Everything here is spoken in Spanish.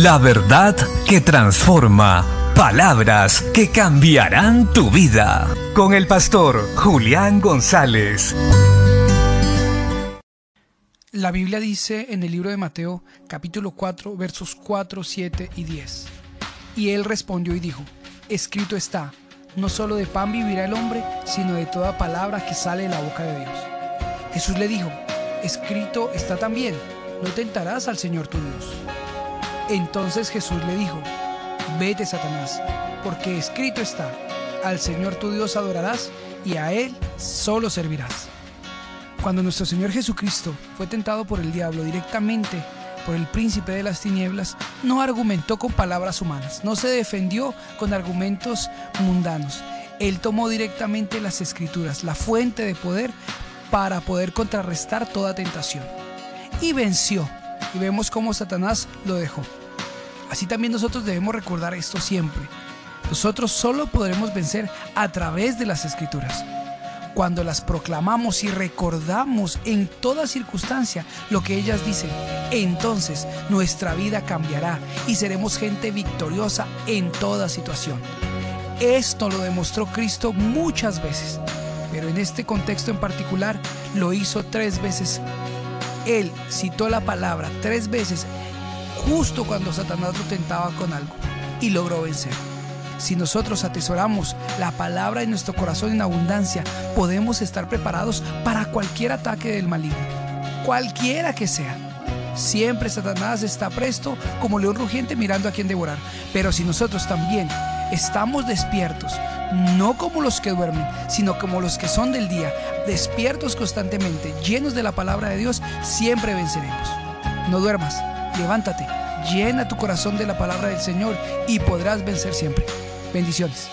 La verdad que transforma. Palabras que cambiarán tu vida. Con el pastor Julián González. La Biblia dice en el libro de Mateo capítulo 4 versos 4, 7 y 10. Y él respondió y dijo, escrito está, no solo de pan vivirá el hombre, sino de toda palabra que sale de la boca de Dios. Jesús le dijo, escrito está también, no tentarás al Señor tu Dios. Entonces Jesús le dijo, vete Satanás, porque escrito está, al Señor tu Dios adorarás y a Él solo servirás. Cuando nuestro Señor Jesucristo fue tentado por el diablo directamente por el príncipe de las tinieblas, no argumentó con palabras humanas, no se defendió con argumentos mundanos. Él tomó directamente las escrituras, la fuente de poder, para poder contrarrestar toda tentación. Y venció. Y vemos cómo Satanás lo dejó. Así también nosotros debemos recordar esto siempre. Nosotros solo podremos vencer a través de las escrituras cuando las proclamamos y recordamos en toda circunstancia lo que ellas dicen, entonces nuestra vida cambiará y seremos gente victoriosa en toda situación. Esto lo demostró Cristo muchas veces, pero en este contexto en particular lo hizo tres veces. Él citó la palabra tres veces justo cuando Satanás lo tentaba con algo y logró vencer. Si nosotros atesoramos la palabra en nuestro corazón en abundancia, podemos estar preparados para cualquier ataque del maligno, cualquiera que sea. Siempre Satanás está presto como león rugiente mirando a quien devorar. Pero si nosotros también estamos despiertos, no como los que duermen, sino como los que son del día, despiertos constantemente, llenos de la palabra de Dios, siempre venceremos. No duermas, levántate, llena tu corazón de la palabra del Señor y podrás vencer siempre. Bendiciones.